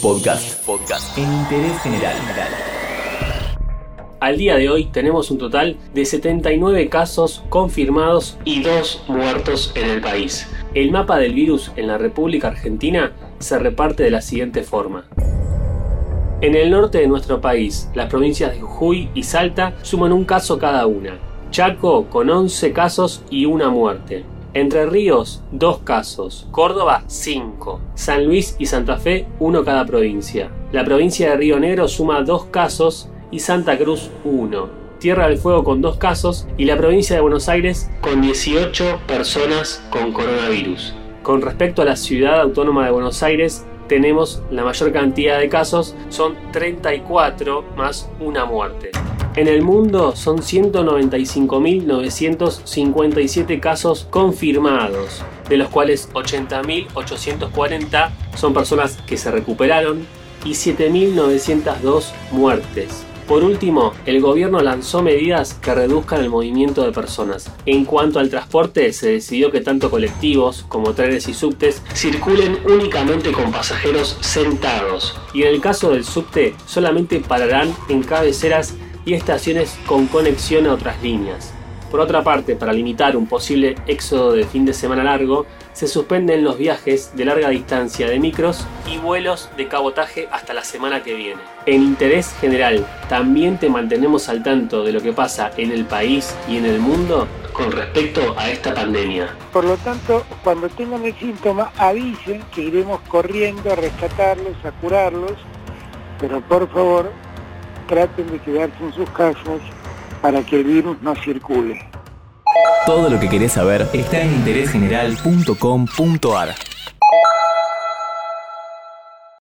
Podcast. Podcast. En interés general. Al día de hoy tenemos un total de 79 casos confirmados y 2 muertos en el país. El mapa del virus en la República Argentina se reparte de la siguiente forma. En el norte de nuestro país, las provincias de Jujuy y Salta suman un caso cada una. Chaco con 11 casos y una muerte. Entre Ríos, 2 casos. Córdoba, 5. San Luis y Santa Fe, 1 cada provincia. La provincia de Río Negro suma 2 casos y Santa Cruz, 1. Tierra del Fuego con 2 casos y la provincia de Buenos Aires con 18 personas con coronavirus. Con respecto a la ciudad autónoma de Buenos Aires, tenemos la mayor cantidad de casos, son 34 más una muerte. En el mundo son 195.957 casos confirmados, de los cuales 80.840 son personas que se recuperaron y 7.902 muertes. Por último, el gobierno lanzó medidas que reduzcan el movimiento de personas. En cuanto al transporte, se decidió que tanto colectivos como trenes y subtes circulen únicamente con pasajeros sentados. Y en el caso del subte, solamente pararán en cabeceras y estaciones con conexión a otras líneas. Por otra parte, para limitar un posible éxodo de fin de semana largo, se suspenden los viajes de larga distancia de micros y vuelos de cabotaje hasta la semana que viene. En interés general, también te mantenemos al tanto de lo que pasa en el país y en el mundo con respecto a esta pandemia. Por lo tanto, cuando tengan el síntoma, avisen que iremos corriendo a rescatarlos, a curarlos, pero por favor, traten de quedarse en sus casas para que el virus no circule. Todo lo que querés saber está en interésgeneral.com.ar.